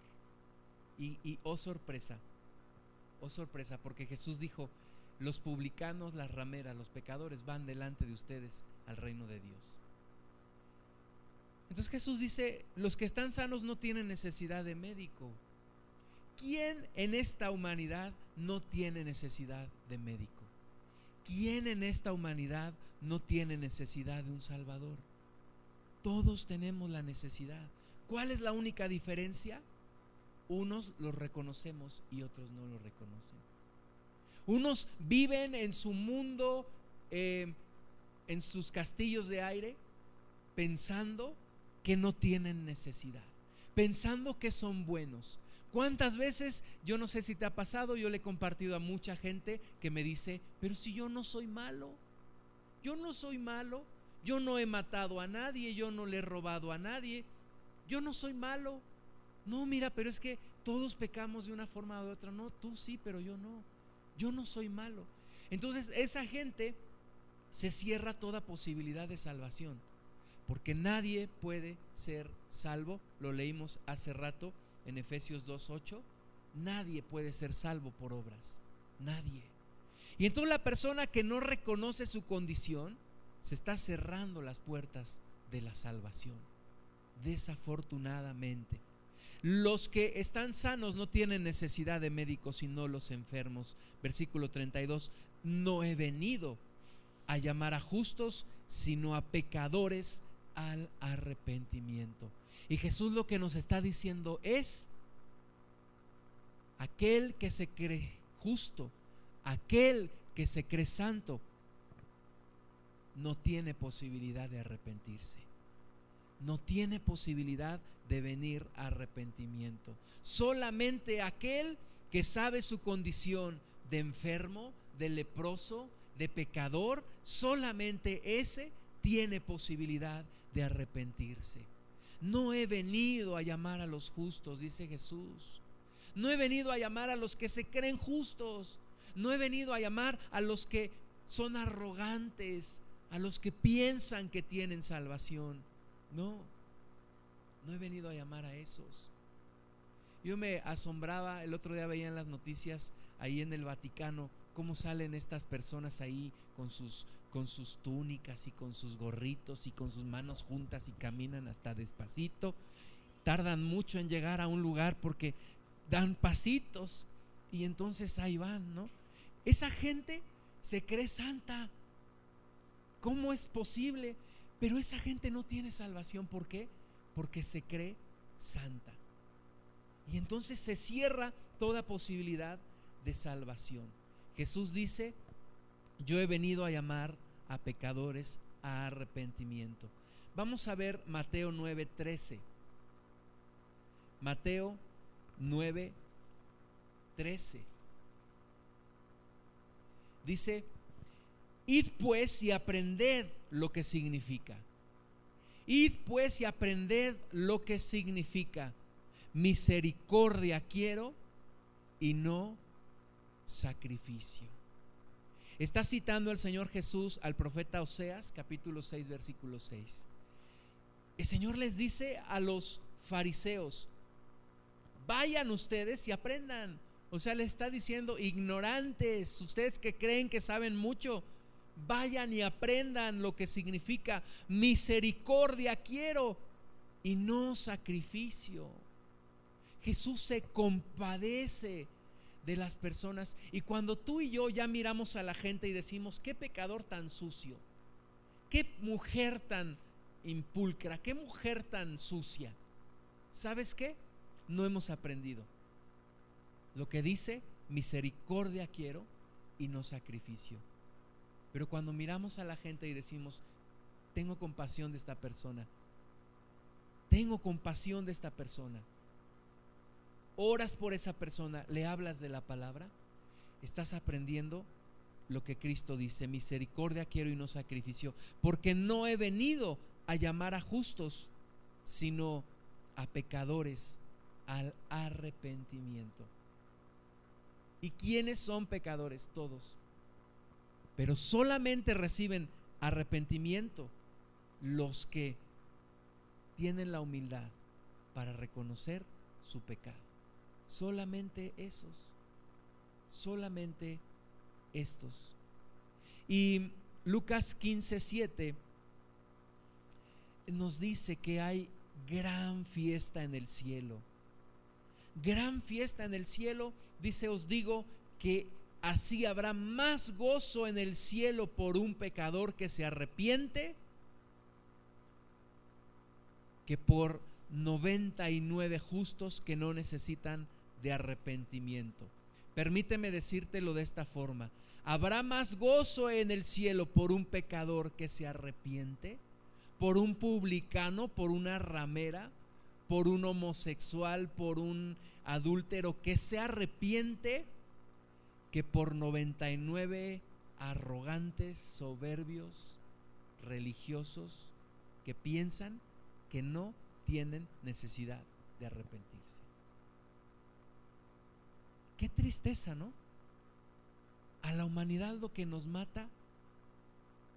Y, y oh sorpresa, Oh sorpresa, porque Jesús dijo, los publicanos, las rameras, los pecadores van delante de ustedes al reino de Dios. Entonces Jesús dice, los que están sanos no tienen necesidad de médico. ¿Quién en esta humanidad no tiene necesidad de médico? ¿Quién en esta humanidad no tiene necesidad de un Salvador? Todos tenemos la necesidad. ¿Cuál es la única diferencia? Unos los reconocemos y otros no lo reconocen. Unos viven en su mundo, eh, en sus castillos de aire, pensando que no tienen necesidad, pensando que son buenos. ¿Cuántas veces, yo no sé si te ha pasado, yo le he compartido a mucha gente que me dice, pero si yo no soy malo, yo no soy malo, yo no he matado a nadie, yo no le he robado a nadie, yo no soy malo, no, mira, pero es que todos pecamos de una forma u otra. No, tú sí, pero yo no. Yo no soy malo. Entonces esa gente se cierra toda posibilidad de salvación. Porque nadie puede ser salvo. Lo leímos hace rato en Efesios 2.8. nadie puede ser salvo por obras. Nadie. Y entonces la persona que no reconoce su condición se está cerrando las puertas de la salvación. Desafortunadamente. Los que están sanos no tienen necesidad de médicos, sino los enfermos. Versículo 32. No he venido a llamar a justos, sino a pecadores al arrepentimiento. Y Jesús lo que nos está diciendo es, aquel que se cree justo, aquel que se cree santo, no tiene posibilidad de arrepentirse. No tiene posibilidad de venir a arrepentimiento. Solamente aquel que sabe su condición de enfermo, de leproso, de pecador, solamente ese tiene posibilidad de arrepentirse. No he venido a llamar a los justos, dice Jesús. No he venido a llamar a los que se creen justos. No he venido a llamar a los que son arrogantes, a los que piensan que tienen salvación. No, no he venido a llamar a esos. Yo me asombraba, el otro día veía en las noticias ahí en el Vaticano cómo salen estas personas ahí con sus, con sus túnicas y con sus gorritos y con sus manos juntas y caminan hasta despacito. Tardan mucho en llegar a un lugar porque dan pasitos y entonces ahí van, ¿no? Esa gente se cree santa. ¿Cómo es posible? Pero esa gente no tiene salvación. ¿Por qué? Porque se cree santa. Y entonces se cierra toda posibilidad de salvación. Jesús dice, yo he venido a llamar a pecadores a arrepentimiento. Vamos a ver Mateo 9:13. Mateo 9:13. Dice, id pues y aprended lo que significa. Id pues y aprended lo que significa. Misericordia quiero y no sacrificio. Está citando el Señor Jesús al profeta Oseas, capítulo 6, versículo 6. El Señor les dice a los fariseos, vayan ustedes y aprendan. O sea, le está diciendo, ignorantes, ustedes que creen que saben mucho, vayan y aprendan lo que significa misericordia quiero y no sacrificio. Jesús se compadece de las personas. Y cuando tú y yo ya miramos a la gente y decimos, qué pecador tan sucio, qué mujer tan impulcra, qué mujer tan sucia, ¿sabes qué? No hemos aprendido. Lo que dice, misericordia quiero y no sacrificio. Pero cuando miramos a la gente y decimos, tengo compasión de esta persona, tengo compasión de esta persona, oras por esa persona, le hablas de la palabra, estás aprendiendo lo que Cristo dice, misericordia quiero y no sacrificio, porque no he venido a llamar a justos, sino a pecadores al arrepentimiento. ¿Y quiénes son pecadores? Todos. Pero solamente reciben arrepentimiento los que tienen la humildad para reconocer su pecado. Solamente esos. Solamente estos. Y Lucas 15, 7 nos dice que hay gran fiesta en el cielo. Gran fiesta en el cielo. Dice, os digo que así habrá más gozo en el cielo por un pecador que se arrepiente que por 99 justos que no necesitan de arrepentimiento. Permíteme decírtelo de esta forma. ¿Habrá más gozo en el cielo por un pecador que se arrepiente? ¿Por un publicano, por una ramera, por un homosexual, por un adúltero que se arrepiente? Que por 99 arrogantes, soberbios, religiosos que piensan que no tienen necesidad de arrepentir. Qué tristeza, ¿no? A la humanidad lo que nos mata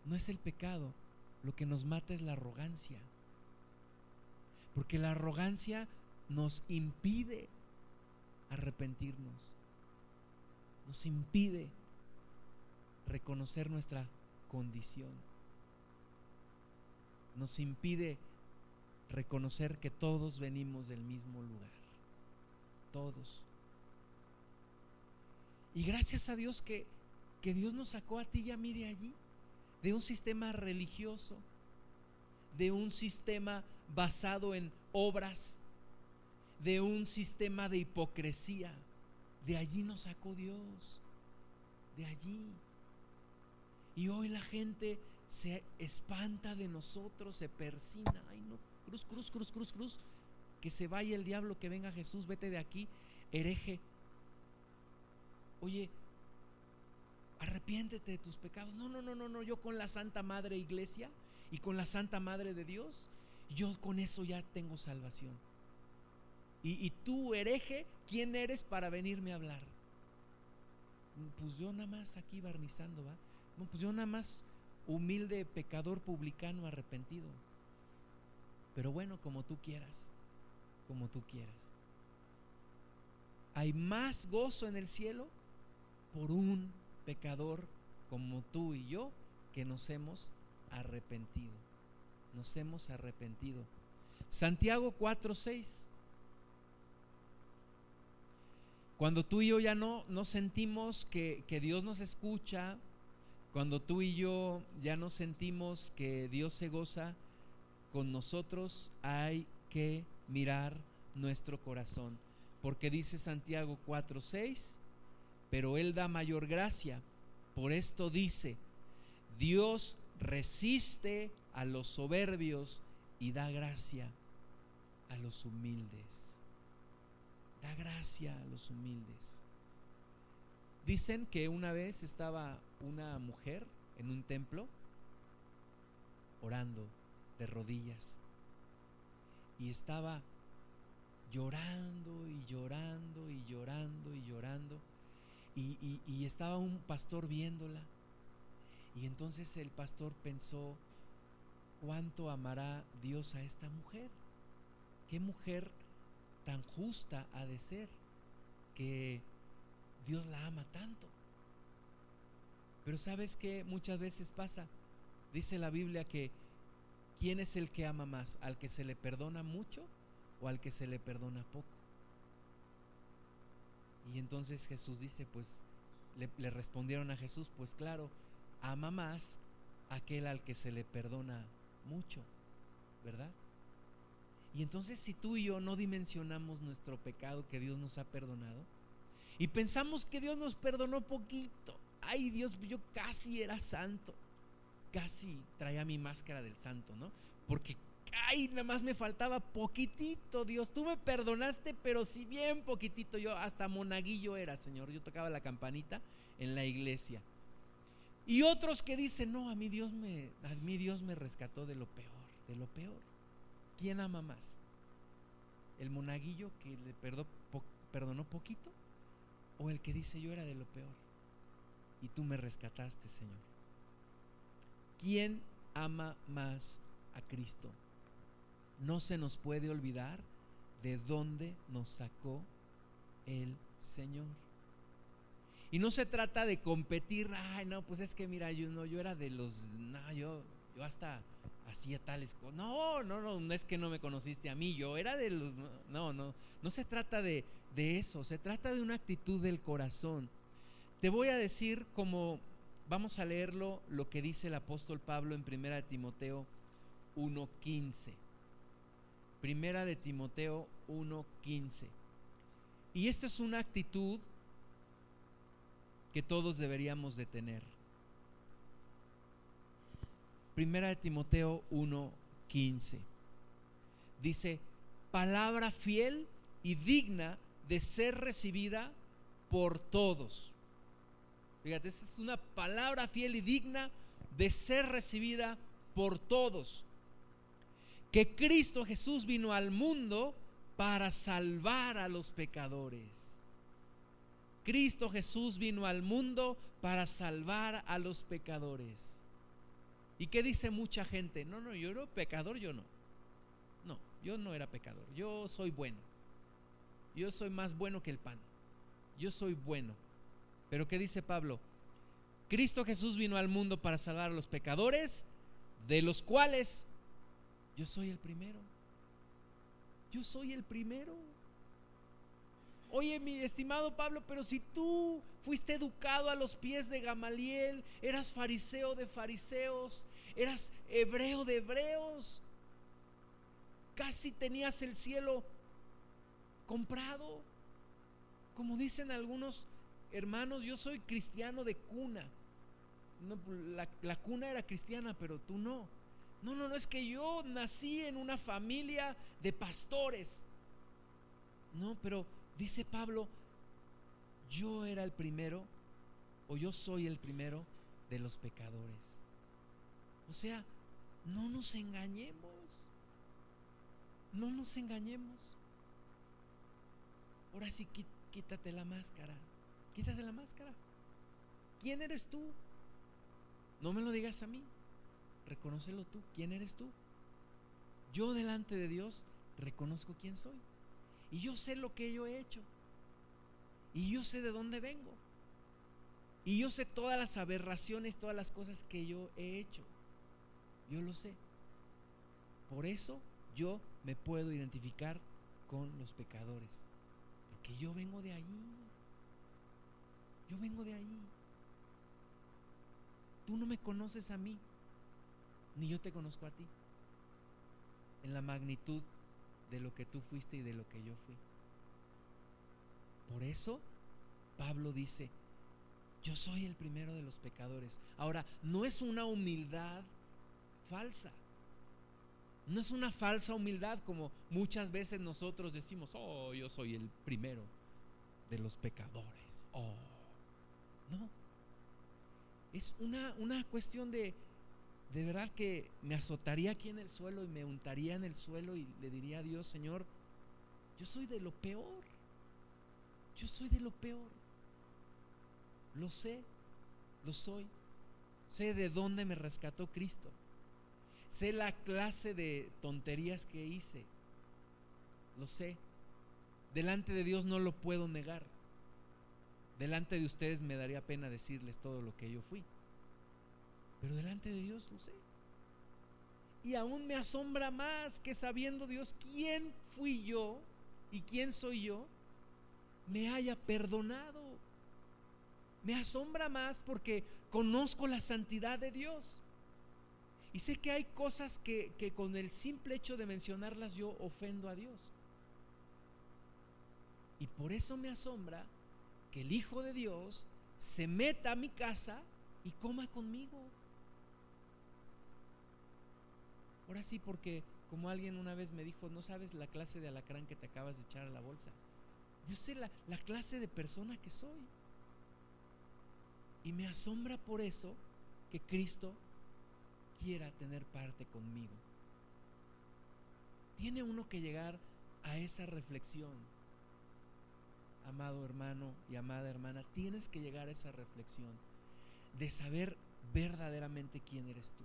no es el pecado, lo que nos mata es la arrogancia. Porque la arrogancia nos impide arrepentirnos. Nos impide reconocer nuestra condición. Nos impide reconocer que todos venimos del mismo lugar. Todos. Y gracias a Dios que, que Dios nos sacó a ti y a mí de allí, de un sistema religioso, de un sistema basado en obras, de un sistema de hipocresía. De allí nos sacó Dios, de allí. Y hoy la gente se espanta de nosotros, se persina. Ay, no, cruz, cruz, cruz, cruz, cruz. Que se vaya el diablo, que venga Jesús, vete de aquí, hereje. Oye, arrepiéntete de tus pecados. No, no, no, no, no. Yo con la Santa Madre Iglesia y con la Santa Madre de Dios, yo con eso ya tengo salvación. Y, tú, hereje, ¿quién eres para venirme a hablar? Pues yo nada más aquí barnizando, ¿va? pues yo nada más humilde pecador publicano arrepentido. Pero bueno, como tú quieras, como tú quieras. Hay más gozo en el cielo por un pecador como tú y yo que nos hemos arrepentido. Nos hemos arrepentido. Santiago 4:6. Cuando tú y yo ya no, no sentimos que, que Dios nos escucha, cuando tú y yo ya no sentimos que Dios se goza con nosotros, hay que mirar nuestro corazón. Porque dice Santiago 4:6, pero Él da mayor gracia. Por esto dice, Dios resiste a los soberbios y da gracia a los humildes. Da gracia a los humildes. Dicen que una vez estaba una mujer en un templo orando de rodillas y estaba llorando y llorando y llorando y llorando y, y estaba un pastor viéndola y entonces el pastor pensó, ¿cuánto amará Dios a esta mujer? ¿Qué mujer tan justa ha de ser que Dios la ama tanto? Pero sabes que muchas veces pasa, dice la Biblia que ¿quién es el que ama más? ¿Al que se le perdona mucho o al que se le perdona poco? Y entonces Jesús dice, pues le, le respondieron a Jesús, pues claro, ama más aquel al que se le perdona mucho, ¿verdad? Y entonces si tú y yo no dimensionamos nuestro pecado que Dios nos ha perdonado y pensamos que Dios nos perdonó poquito, ay Dios, yo casi era santo, casi traía mi máscara del santo, ¿no? Porque, ay, nada más me faltaba poquitito, Dios, tú me perdonaste, pero si bien poquitito, yo hasta monaguillo era, Señor, yo tocaba la campanita en la iglesia. Y otros que dicen, no, a mí Dios me, a mí Dios me rescató de lo peor, de lo peor. ¿Quién ama más? ¿El monaguillo que le perdonó poquito? ¿O el que dice yo era de lo peor? Y tú me rescataste, Señor. ¿Quién ama más a Cristo? No se nos puede olvidar de dónde nos sacó el Señor. Y no se trata de competir, ay, no, pues es que mira, yo no, yo era de los, no, yo, yo hasta hacía tales cosas. No, no, no, no es que no me conociste a mí, yo era de los, no, no, no se trata de, de eso, se trata de una actitud del corazón. Te voy a decir como, vamos a leerlo, lo que dice el apóstol Pablo en Primera de Timoteo 1.15. Primera de Timoteo 1.15. Y esta es una actitud que todos deberíamos de tener. Primera de Timoteo 1:15. Dice, palabra fiel y digna de ser recibida por todos. Fíjate, esta es una palabra fiel y digna de ser recibida por todos. Que Cristo Jesús vino al mundo para salvar a los pecadores. Cristo Jesús vino al mundo para salvar a los pecadores. ¿Y qué dice mucha gente? No, no, yo era pecador, yo no. No, yo no era pecador, yo soy bueno. yo soy más bueno que el pan. Yo soy bueno. Pero ¿qué dice Pablo? Cristo Jesús vino al mundo para salvar a los pecadores, de los cuales yo soy el primero. Yo soy el primero. Oye, mi estimado Pablo, pero si tú fuiste educado a los pies de Gamaliel, eras fariseo de fariseos, eras hebreo de hebreos, casi tenías el cielo comprado. Como dicen algunos hermanos, yo soy cristiano de cuna. la, la cuna era cristiana, pero tú no. No, no, no, es que yo nací en una familia de pastores. No, pero dice Pablo, yo era el primero, o yo soy el primero de los pecadores. O sea, no nos engañemos. No nos engañemos. Ahora sí, quítate la máscara. Quítate la máscara. ¿Quién eres tú? No me lo digas a mí. Reconócelo tú. ¿Quién eres tú? Yo delante de Dios reconozco quién soy. Y yo sé lo que yo he hecho. Y yo sé de dónde vengo. Y yo sé todas las aberraciones, todas las cosas que yo he hecho. Yo lo sé. Por eso yo me puedo identificar con los pecadores. Porque yo vengo de allí. Yo vengo de allí. Tú no me conoces a mí ni yo te conozco a ti, en la magnitud de lo que tú fuiste y de lo que yo fui. Por eso Pablo dice, yo soy el primero de los pecadores. Ahora, no es una humildad falsa. No es una falsa humildad como muchas veces nosotros decimos, oh, yo soy el primero de los pecadores. Oh, no. Es una, una cuestión de, de verdad que me azotaría aquí en el suelo y me untaría en el suelo y le diría a Dios, Señor, yo soy de lo peor. Yo soy de lo peor. Lo sé, lo soy. Sé de dónde me rescató Cristo. Sé la clase de tonterías que hice. Lo sé. Delante de Dios no lo puedo negar. Delante de ustedes me daría pena decirles todo lo que yo fui. Pero delante de Dios lo sé. Y aún me asombra más que sabiendo Dios quién fui yo y quién soy yo, me haya perdonado. Me asombra más porque conozco la santidad de Dios. Y sé que hay cosas que, que, con el simple hecho de mencionarlas yo ofendo a Dios. Y por eso me asombra que el Hijo de Dios se meta a mi casa y coma conmigo. Ahora sí, porque como alguien una vez me dijo, no sabes la clase de alacrán que te acabas de echar a la bolsa. Yo sé la, la clase de persona que soy. Y me asombra por eso que Cristo quiera tener parte conmigo. Tiene uno que llegar a esa reflexión. Amado hermano y amada hermana, tienes que llegar a esa reflexión de saber verdaderamente quién eres tú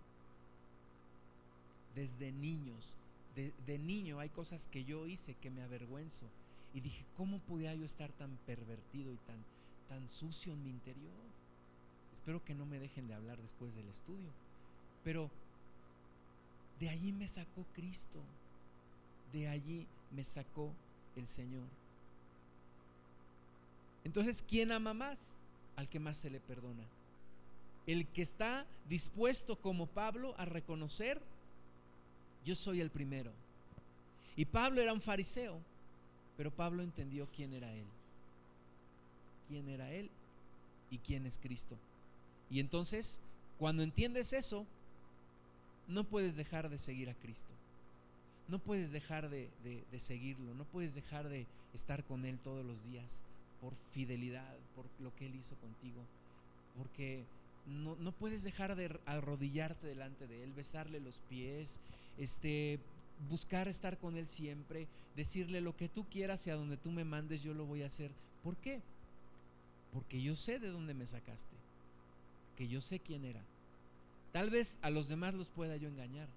desde niños. De, niño hay cosas que yo hice que me avergüenzo. Y dije, ¿cómo podía yo estar tan pervertido y tan, tan sucio en mi interior? Espero que no me dejen de hablar después del estudio. Pero de allí me sacó Cristo. De allí me sacó el Señor. Entonces, ¿quién ama más? Al que más se le perdona. El que está dispuesto como Pablo a reconocer yo soy el primero. Y Pablo era un fariseo, pero Pablo entendió quién era él. Quién era él y quién es Cristo. Y entonces, cuando entiendes eso, no puedes dejar de seguir a Cristo. No puedes dejar de, seguirlo, no puedes dejar de estar con Él todos los días por fidelidad, por lo que Él hizo contigo. Porque no, no puedes dejar de arrodillarte delante de Él, besarle los pies, este, buscar estar con Él siempre, decirle lo que tú quieras y a donde tú me mandes yo lo voy a hacer. ¿Por qué? Porque yo sé de dónde me sacaste, que yo sé quién era. Tal vez a los demás los pueda yo engañar,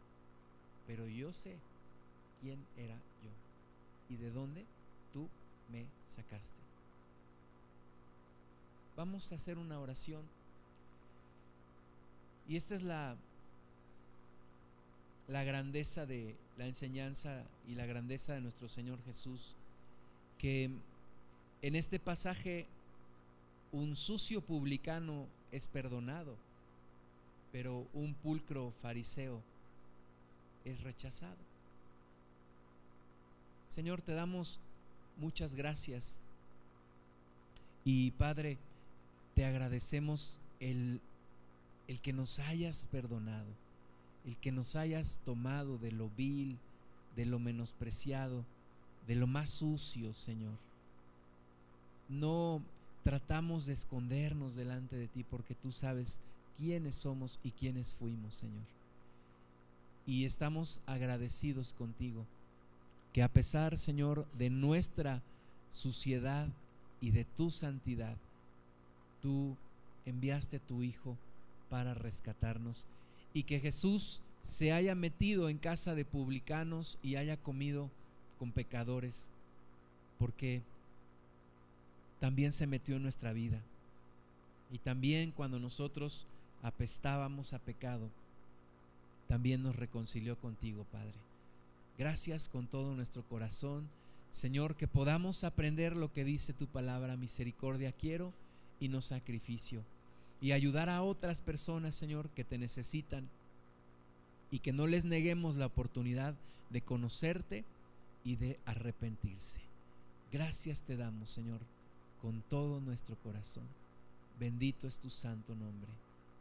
pero yo sé quién era yo y de dónde tú me sacaste. Vamos a hacer una oración. Y esta es la, la grandeza de la enseñanza y la grandeza de nuestro Señor Jesús, que en este pasaje un sucio publicano es perdonado, pero un pulcro fariseo es rechazado. Señor, te damos muchas gracias y Padre, te agradecemos el, el que nos hayas perdonado, el que nos hayas tomado de lo vil, de lo menospreciado, de lo más sucio, Señor. No tratamos de escondernos delante de ti porque tú sabes quiénes somos y quiénes fuimos, Señor. Y estamos agradecidos contigo, que a pesar, Señor, de nuestra suciedad y de tu santidad, tú enviaste a tu Hijo para rescatarnos y que Jesús se haya metido en casa de publicanos y haya comido con pecadores, porque también se metió en nuestra vida. Y también cuando nosotros apestábamos a pecado, también nos reconcilió contigo, Padre. Gracias con todo nuestro corazón, Señor, que podamos aprender lo que dice tu palabra, misericordia quiero y no sacrificio. Y ayudar a otras personas, Señor, que te necesitan y que no les neguemos la oportunidad de conocerte y de arrepentirse. Gracias te damos, Señor con todo nuestro corazón. Bendito es tu santo nombre,